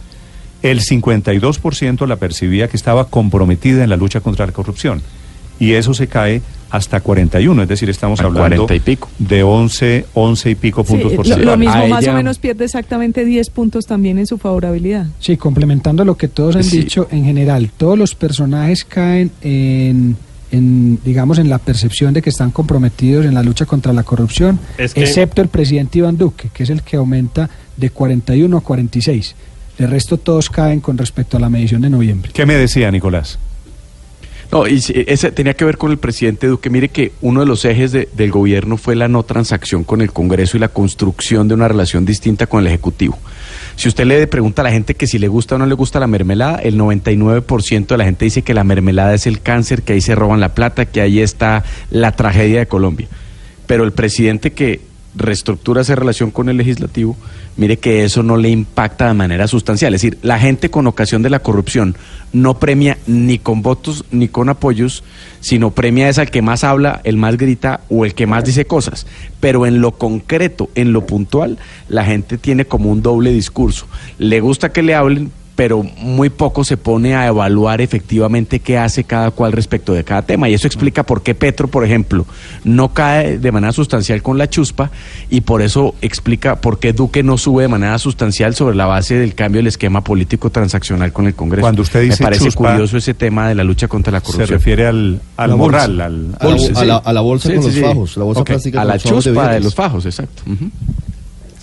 el 52% la percibía que estaba comprometida en la lucha contra la corrupción. Y eso se cae hasta 41, es decir, estamos hablando 40 y pico. de 11, 11 y pico Sí, puntos lo, porcentuales. lo mismo A más ella- o menos pierde exactamente 10 puntos también en su favorabilidad. Sí, complementando lo que todos han Sí. dicho, en general, todos los personajes caen en, en, digamos, en la percepción de que están comprometidos en la lucha contra la corrupción, Es que- excepto el presidente Iván Duque, que es el que aumenta de 41 a 46. El resto todos caen con respecto a la medición de noviembre. ¿Qué me decía Nicolás? No, y ese tenía que ver con el presidente Duque. Mire que uno de los ejes de- del gobierno fue la no transacción con el Congreso y la construcción de una relación distinta con el Ejecutivo. Si usted le pregunta a la gente que si le gusta o no le gusta la mermelada, el 99% de la gente dice que la mermelada es el cáncer, que ahí se roban la plata, que ahí está la tragedia de Colombia. Pero el presidente que reestructura esa relación con el legislativo, mire que eso no le impacta de manera sustancial. Es decir, la gente con ocasión de la corrupción no premia ni con votos ni con apoyos, sino premia es al que más habla, el más grita o el que más dice cosas. Pero en lo concreto, en lo puntual, la gente tiene como un doble discurso. Le gusta que le hablen, pero muy poco se pone a evaluar efectivamente qué hace cada cual respecto de cada tema. Y eso explica por qué Petro, por ejemplo, no cae de manera sustancial con la chuspa y por eso explica por qué Duque no sube de manera sustancial sobre la base del cambio del esquema político transaccional con el Congreso. Cuando usted dice Me parece chuspa, curioso ese tema de la lucha contra la Se corrupción. refiere al, al La bolsa. morral, al, A la, Bolsa, a la- sí. a la bolsa Sí, con sí, los sí. fajos, la bolsa Ok, plástica a con la los fajos de chuspa de los fajos, exacto. Ujú.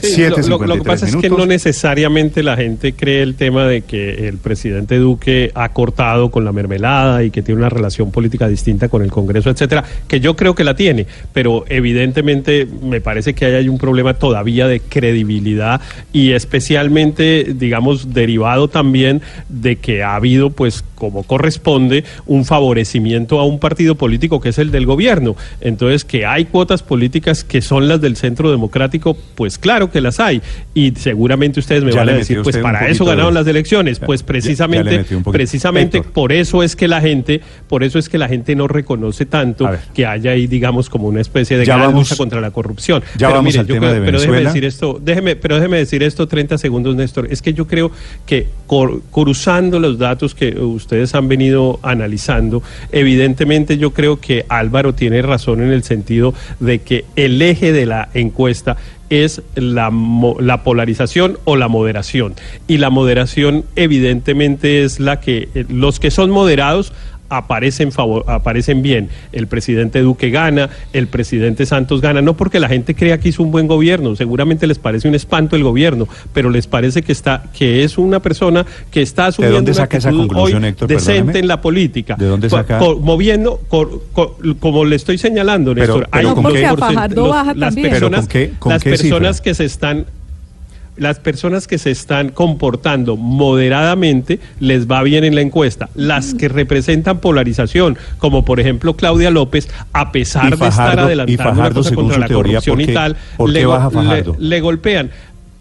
Lo, que 53 pasa es que no necesariamente la gente cree el tema de que el presidente Duque ha cortado con la mermelada y que tiene una relación política distinta con el Congreso, etcétera, que yo creo que la tiene, pero evidentemente me parece que hay un problema todavía de credibilidad y especialmente, digamos, derivado también de que ha habido, pues, como corresponde, un favorecimiento a un partido político que es el del gobierno. Entonces, que hay cuotas políticas que son las del centro democrático, pues claro claro que las hay. Y seguramente ustedes me Ya van a decir, pues para eso ganaron de- las elecciones. Pues Ya- precisamente, precisamente Héctor. por eso es que la gente, por eso es que la gente no reconoce tanto que haya ahí, digamos, como una especie de Ya gran vamos- lucha contra la corrupción. ya pero vamos mire, al yo tema creo- de pero déjeme decir esto, déjeme, pero déjeme decir esto 30 segundos, Néstor. Es que yo creo que cor- cruzando los datos que ustedes han venido analizando, evidentemente yo creo que Álvaro tiene razón en el sentido de que el eje de la encuesta es la, la polarización o la moderación. Y la moderación evidentemente es la que eh, los que son moderados aparecen, favor, aparecen bien. El presidente Duque gana, el presidente Santos gana, no porque la gente crea que hizo un buen gobierno, seguramente les parece un espanto el gobierno, pero les parece que está que es una persona que está asumiendo dónde una saca esa actitud conclusión, hoy Héctor? decente en la política. ¿De dónde saca? co- moviendo, co- co- como le estoy señalando, Pero- Néstor, pero hay ¿con un qué? Porque a porcent- Fajardo los- baja las también. Pero personas, ¿con qué- con las qué personas cifra? que se están las personas que se están comportando moderadamente les va bien en la encuesta. Las que representan polarización, como por ejemplo Claudia López, a pesar de estar adelantando una cosa contra la corrupción ¿por y tal, le- le golpean.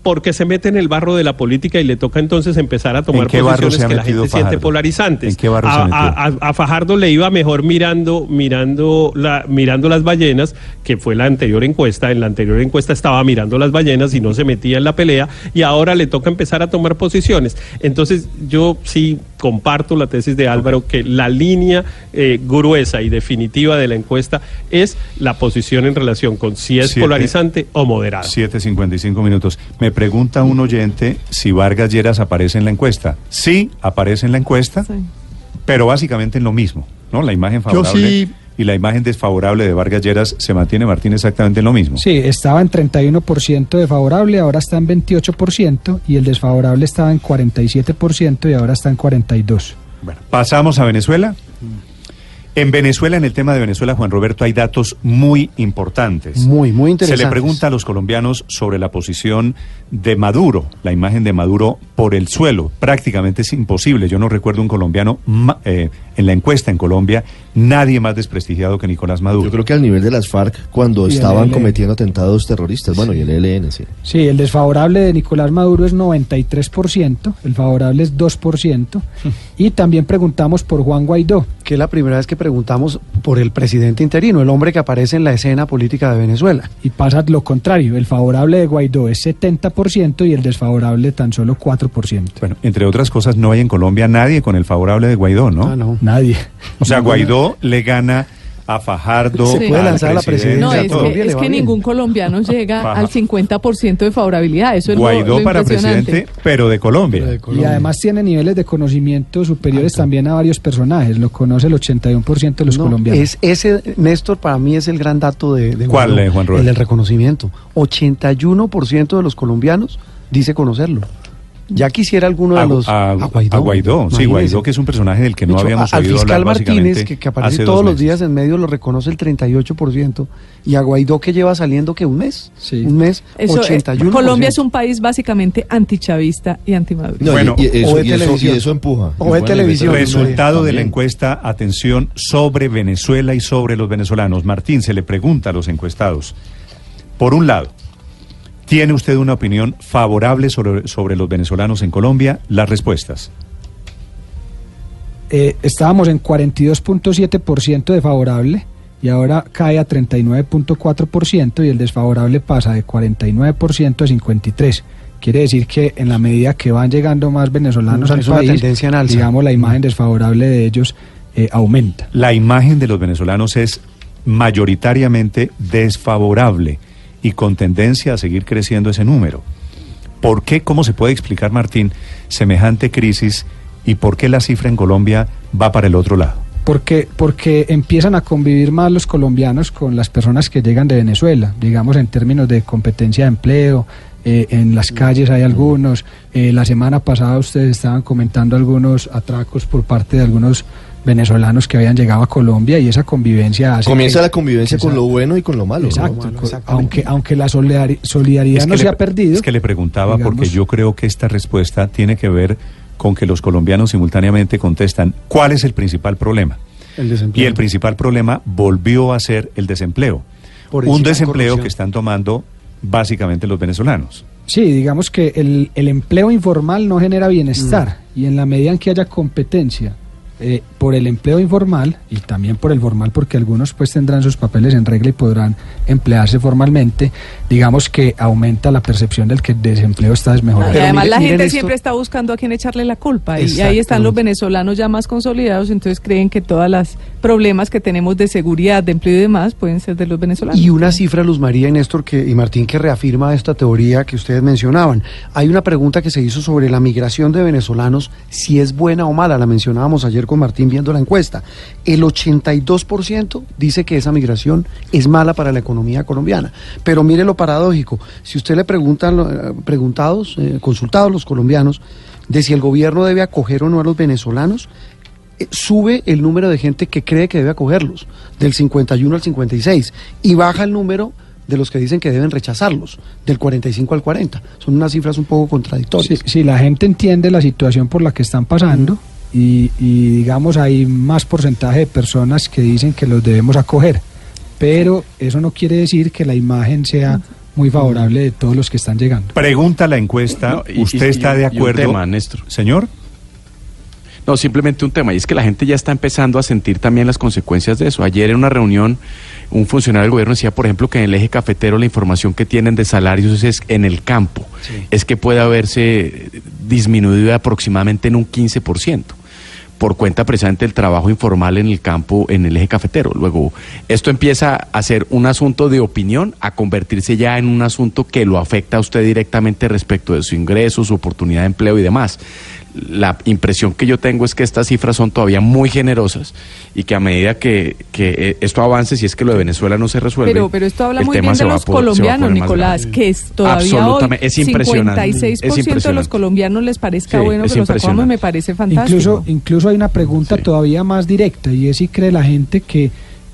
Porque se mete en el barro de la política y le toca entonces empezar a tomar posiciones que la gente siente polarizantes. ¿En qué barro a, a- a- Fajardo le iba mejor mirando, mirando, la, mirando las ballenas, que fue la anterior encuesta. En la anterior encuesta estaba mirando las ballenas y no se metía en la pelea, y ahora le toca empezar a tomar posiciones. Entonces, yo sí comparto la tesis de Álvaro que la línea eh, gruesa y definitiva de la encuesta es la posición en relación con si es Siete. polarizante o moderada. 7.55 minutos. Me pregunta un oyente si Vargas Lleras aparece en la encuesta. Sí, aparece en la encuesta, pero básicamente en lo mismo, ¿no? La imagen Yo favorable sí- y la imagen desfavorable de Vargas Lleras se mantiene, Martín, exactamente en lo mismo. Sí, estaba en 31% de favorable, ahora está en 28% y el desfavorable estaba en 47% y ahora está en 42%. Bueno, pasamos a Venezuela. En Venezuela, en el tema de Venezuela, Juan Roberto, hay datos muy importantes. Muy, muy Se interesantes. le pregunta a los colombianos sobre la posición de Maduro, la imagen de Maduro por el suelo. Prácticamente es imposible. Yo no recuerdo un colombiano eh, en la encuesta en Colombia, nadie más desprestigiado que Nicolás Maduro. Yo creo que al nivel de las FARC cuando Y estaban cometiendo atentados terroristas, bueno, y el ELN, sí. Sí, el desfavorable de Nicolás Maduro es 93%, el favorable es 2%, y también preguntamos por Juan Guaidó. Que es la primera vez que preguntamos por el presidente interino, el hombre que aparece en la escena política de Venezuela. Y pasa lo contrario, el favorable de Guaidó es 70% y el desfavorable tan solo 4%. Bueno, entre otras cosas, no hay en Colombia nadie con el favorable de Guaidó, ¿no? Ah, no. Nadie. O sea, Guaidó le gana a Fajardo. Se puede lanzar a la No, presidencia, es que, es ningún colombiano llega Baja. al 50% de favorabilidad. Eso es Guaidó lo, para presidente, pero de Colombia. Y además tiene niveles de conocimiento superiores también a varios personajes, lo conoce el 81% de los No, colombianos. Es ese, Néstor, para mí es el gran dato de, de ¿Cuál, Guaidó, eh, Juan Roberto? El del reconocimiento. 81% de los colombianos dice conocerlo. Ya quisiera alguno de A, los... a- a Guaidó, sí. Guaidó, que es un personaje del que no De hecho, habíamos a- al oído fiscal hablar Martínez, que, que aparece todos los días en medio, lo reconoce el 38%. Y a Guaidó, que lleva saliendo que un mes. Sí. Un mes, Eso, eh, 81%. Colombia es un país básicamente antichavista y antimaduro. No, Bueno, y, eso, o de y eso- televisión. y eso empuja. O de televisión. Venezuela Resultado de la encuesta, atención, sobre Venezuela y sobre los venezolanos. Martín, se le pregunta a los encuestados. Por un lado, ¿tiene usted una opinión favorable sobre, sobre los venezolanos en Colombia? Las respuestas. Eh, estábamos en 42.7% de favorable y ahora cae a 39.4% y el desfavorable pasa de 49% a 53%. Quiere decir que en la medida que van llegando más venezolanos Mm, al país, tendencia en alza. digamos, la imagen desfavorable de ellos eh, aumenta. La imagen de los venezolanos es mayoritariamente desfavorable y con tendencia a seguir creciendo ese número. ¿Por qué, cómo se puede explicar, Martín, semejante crisis y por qué la cifra en Colombia va para el otro lado? Porque, porque empiezan a convivir más los colombianos con las personas que llegan de Venezuela, digamos en términos de competencia de empleo, eh, en las calles hay algunos, eh, la semana pasada ustedes estaban comentando algunos atracos por parte de algunos venezolanos que habían llegado a Colombia y esa convivencia hace Comienza que- la convivencia con lo bueno y con lo malo. ¿no? Exacto, malo, co- exactamente. aunque, aunque la solidari- solidaridad Es no se le- ha perdido. Es que le preguntaba digamos. porque yo creo que esta respuesta tiene que ver con que los colombianos simultáneamente contestan cuál es el principal problema. El desempleo. Y el principal problema volvió a ser el desempleo. Por Un desempleo corrupción. que están tomando básicamente los venezolanos. Sí, digamos que el, el empleo informal no genera bienestar y en la medida en que haya competencia eh, por el empleo informal y también por el formal, porque algunos pues tendrán sus papeles en regla y podrán emplearse formalmente, digamos que aumenta la percepción del que el desempleo está desmejorado. Y además la gente siempre está buscando a quién echarle la culpa y ahí están los venezolanos ya más consolidados, entonces creen que todas las problemas que tenemos de seguridad, de empleo y demás pueden ser de los venezolanos. Y una cifra, Luz María y Néstor que, y Martín, que reafirma esta teoría que ustedes mencionaban. Hay una pregunta que se hizo sobre la migración de venezolanos, si es buena o mala, la mencionábamos ayer con Martín viendo la encuesta. El 82% dice que esa migración es mala para la economía colombiana. Pero mire lo paradójico, si usted le preguntan, eh, preguntados, eh, consultados los colombianos, de si el gobierno debe acoger o no a los venezolanos, eh, sube el número de gente que cree que debe acogerlos, del 51 al 56, y baja el número de los que dicen que deben rechazarlos, del 45 al 40. Son unas cifras un poco contradictorias. Si la gente entiende la situación por la que están pasando y, y, digamos hay más porcentaje de personas que dicen que los debemos acoger, pero eso no quiere decir que la imagen sea muy favorable de todos los que están llegando. Pregunta la encuesta, No, y- ¿usted y- está de y un acuerdo? tema, Néstor. Señor. No, simplemente un tema, y es que la gente ya está empezando a sentir también las consecuencias de eso. Ayer en una reunión, un funcionario del gobierno decía, por ejemplo, que en el eje cafetero la información que tienen de salarios es en el campo, es que puede haberse disminuido aproximadamente en un 15% por cuenta precisamente del trabajo informal en el campo, en el eje cafetero. Luego, esto empieza a ser un asunto de opinión, a convertirse ya en un asunto que lo afecta a usted directamente respecto de su ingreso, su oportunidad de empleo y demás. La impresión que yo tengo es que estas cifras son todavía muy generosas y que a medida que, que eh, esto avance, si es que lo de Venezuela no se resuelve. Pero, pero esto habla el muy tema bien se de va a los colombianos, Nicolás, que es todavía hoy Absolutamente, es impresionante, 56% es de los impresionante. colombianos les parezca Sí, bueno es que los impresionante. me parece fantástico. Incluso, incluso hay una pregunta todavía más directa y es si cree la gente que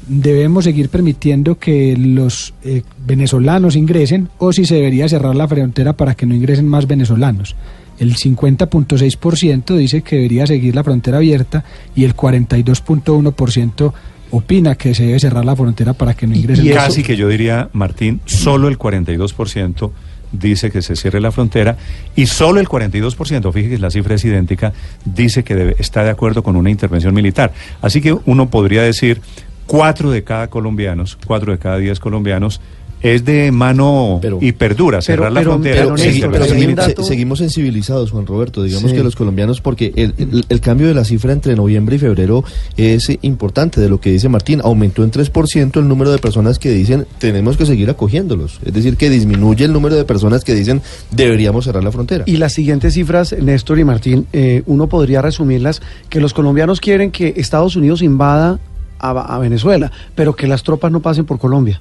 debemos seguir permitiendo que los eh, venezolanos ingresen o si se debería cerrar la frontera para que no ingresen más venezolanos. El 50.6% dice que debería seguir la frontera abierta y el 42.1% opina que se debe cerrar la frontera para que no ingresen Y casi que yo diría, Martín, solo el 42% dice que se cierre la frontera y solo el 42%, fíjese que la cifra es idéntica, dice que debe- está de acuerdo con una intervención militar. Así que uno podría decir, cuatro de cada colombianos, cuatro de cada diez colombianos, es de mano y perdura, cerrar la pero- frontera. pero segui- pero segui- se- seguimos sensibilizados, Juan Roberto. Digamos Sí. que los colombianos, porque el, el- el cambio de la cifra entre noviembre y febrero es importante de lo que dice Martín. Aumentó en 3% el número de personas que dicen tenemos que seguir acogiéndolos. Es decir, que disminuye el número de personas que dicen deberíamos cerrar la frontera. Y las siguientes cifras, Néstor y Martín, eh, uno podría resumirlas que los colombianos quieren que Estados Unidos invada a, a Venezuela, pero que las tropas no pasen por Colombia.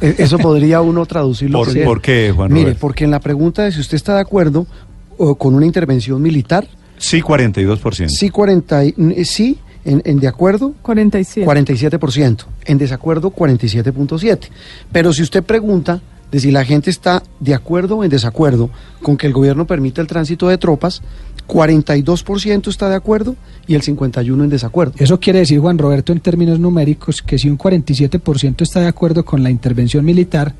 E- Eso podría uno traducirlo. Mm. ¿Por- así. por qué, Juan Mire, porque en la pregunta de si usted está de acuerdo o con una intervención militar, Sí, 42%. sí 40, y- eh, sí en, en de acuerdo 47. 47%, en desacuerdo 47.7. Pero si usted pregunta de si la gente está de acuerdo o en desacuerdo con que el gobierno permita el tránsito de tropas, 42% está de acuerdo y el 51% en desacuerdo. Eso quiere decir, Juan Roberto, en términos numéricos, que si un 47% está de acuerdo con la intervención militar,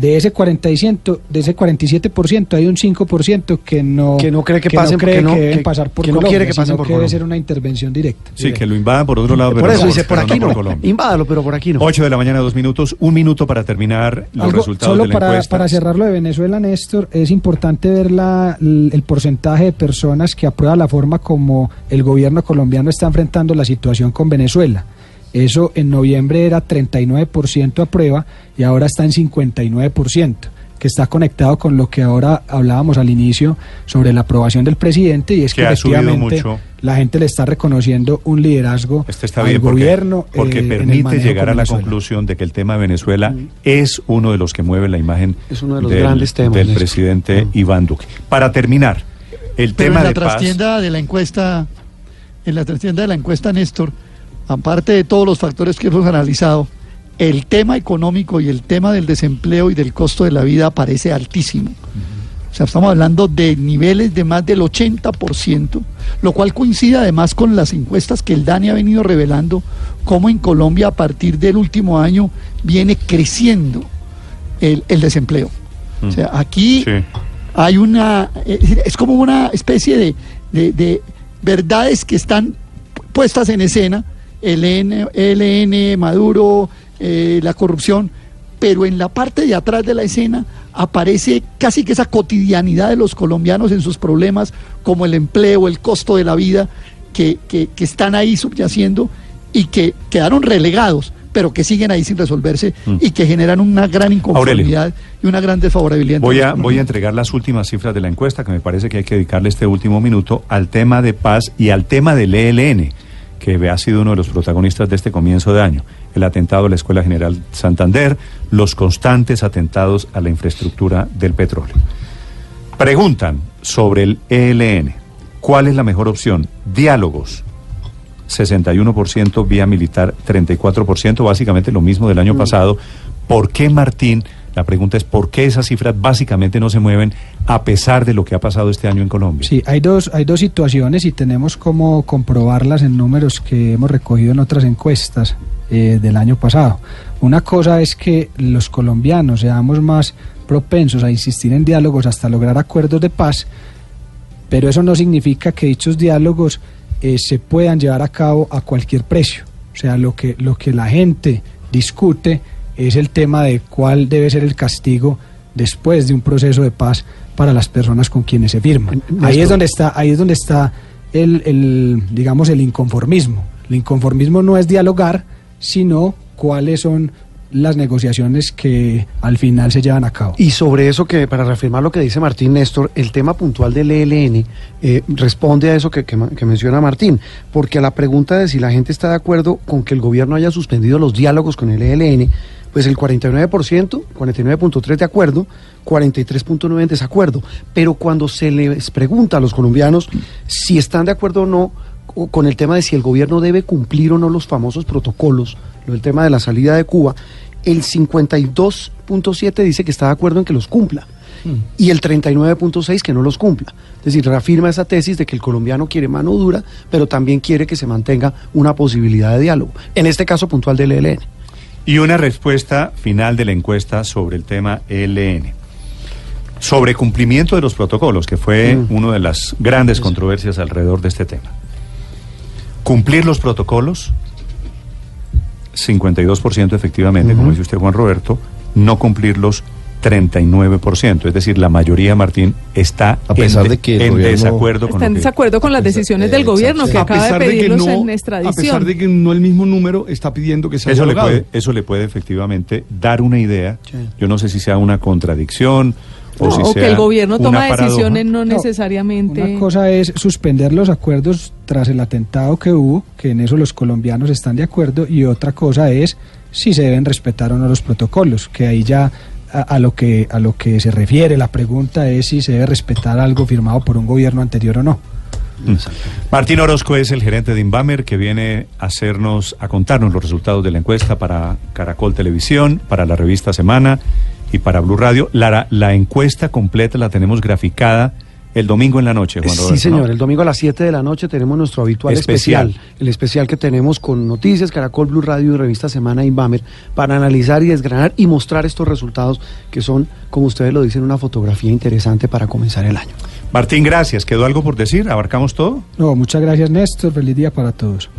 de ese 40%, de ese 47% hay un 5% que no Que no cree que pasen, cree que no- deben que- pasar por que no Colombia, quiere que pasen por que debe Colombia. ser una intervención directa. Sí, que lo invadan por otro lado. Por pero eso no dice, por aquí no, por Colombia. invádalo, pero por aquí no. 8 de la mañana, dos minutos, un minuto para terminar los Algo- resultados solo de la para, encuesta. para cerrar lo de Venezuela, Néstor, es importante ver la, el porcentaje de personas que aprueban la forma como el gobierno colombiano está enfrentando la situación con Venezuela. Eso en noviembre era 39% aprueba y ahora está en 59%, que está conectado con lo que ahora hablábamos al inicio sobre la aprobación del presidente y es que, Que ha subido efectivamente mucho. la gente le está reconociendo un liderazgo Este está al bien porque, gobierno porque eh, permite llegar a la conclusión de que el tema de Venezuela es uno de los que mueve la imagen Es uno de los del, grandes temas, del presidente Iván Duque. Para terminar, el Pero tema en la de paz. trastienda de la encuesta, en la trastienda de la encuesta, Néstor, aparte de todos los factores que hemos analizado, el tema económico y el tema del desempleo y del costo de la vida aparece altísimo. O sea, estamos hablando de niveles de más del 80%, lo cual coincide además con las encuestas que el DANI ha venido revelando, cómo en Colombia a partir del último año viene creciendo el, el desempleo. O sea, aquí hay una, eh, es como una especie de, de- de verdades que están puestas en escena, el ELN, ELN, Maduro, eh, la corrupción, pero en la parte de atrás de la escena aparece casi que esa cotidianidad de los colombianos en sus problemas, como el empleo, el costo de la vida, que, que- que están ahí subyaciendo y que quedaron relegados, pero que siguen ahí sin resolverse y que generan una gran inconformidad y una gran desfavorabilidad. Voy a, voy a entregar las últimas cifras de la encuesta, que me parece que hay que dedicarle este último minuto al tema de paz y al tema del ELN, que ha sido uno de los protagonistas de este comienzo de año. El atentado a la Escuela General Santander, los constantes atentados a la infraestructura del petróleo. Preguntan sobre el ELN. ¿Cuál es la mejor opción? Diálogos. 61% vía militar, 34%, básicamente lo mismo del año pasado. ¿Por qué Martín? La pregunta es ¿por qué esas cifras básicamente no se mueven a pesar de lo que ha pasado este año en Colombia? Sí, hay dos, hay dos situaciones y tenemos como comprobarlas en números que hemos recogido en otras encuestas eh, del año pasado. Una cosa es que los colombianos seamos más propensos a insistir en diálogos hasta lograr acuerdos de paz, pero eso no significa que dichos diálogos eh, se puedan llevar a cabo a cualquier precio. O sea, lo que, lo que la gente discute es el tema de cuál debe ser el castigo después de un proceso de paz para las personas con quienes se firman. Ahí es donde está, ahí es donde está el, el, digamos, el inconformismo. El inconformismo no es dialogar, sino cuáles son las negociaciones que al final se llevan a cabo. Y sobre eso, que para reafirmar lo que dice Martín Néstor, el tema puntual del ELN eh, responde a eso que, que que menciona Martín, porque a la pregunta de si la gente está de acuerdo con que el gobierno haya suspendido los diálogos con el ELN, pues el 49%, 49.3 de acuerdo, 43.9 en desacuerdo. Pero cuando se les pregunta a los colombianos si están de acuerdo o no con el tema de si el gobierno debe cumplir o no los famosos protocolos, lo del tema de la salida de Cuba, el 52.7 dice que está de acuerdo en que los cumpla y el 39.6 que no los cumpla. Es decir, reafirma esa tesis de que el colombiano quiere mano dura, pero también quiere que se mantenga una posibilidad de diálogo. En este caso puntual del ELN. Y una respuesta final de la encuesta sobre el tema ELN. Sobre cumplimiento de los protocolos, que fue Mm. una de las grandes controversias alrededor de este tema. Cumplir los protocolos, 52% efectivamente, como Ujú. dice usted Juan Roberto, no cumplirlos 39%, es decir, la mayoría, Martín, está A pesar en, de que en gobierno- desacuerdo con Está en lo que- desacuerdo con las decisiones del gobierno que a acaba de de pedirlos no, en a extradición. pesar de que no el mismo número está pidiendo que sea Eso le, puede, eso le puede efectivamente dar una idea. Yo no sé si sea una contradicción o si o sea que el gobierno toma decisiones no, No, necesariamente. Una cosa es suspender los acuerdos tras el atentado que hubo, que en eso los colombianos están de acuerdo, y otra cosa es si se deben respetar o no los protocolos, que ahí ya a, a lo que a lo que se refiere la pregunta es si se debe respetar algo firmado por un gobierno anterior o no. Martín Orozco es el gerente de Inbamer que viene a hacernos, a contarnos los resultados de la encuesta para Caracol Televisión, para la revista Semana y para Blue Radio. La, la encuesta completa la tenemos graficada el domingo en la noche, Juan Roberto. Sí, señor. ¿no? El domingo a las 7 de la noche tenemos nuestro habitual especial. Especial. El especial que tenemos con Noticias, Caracol Blue Radio y Revista Semana Inbamer para analizar y desgranar y mostrar estos resultados que son, como ustedes lo dicen, una fotografía interesante para comenzar el año. Martín, gracias. ¿Quedó algo por decir? ¿Abarcamos todo? No, muchas gracias Néstor, feliz día para todos.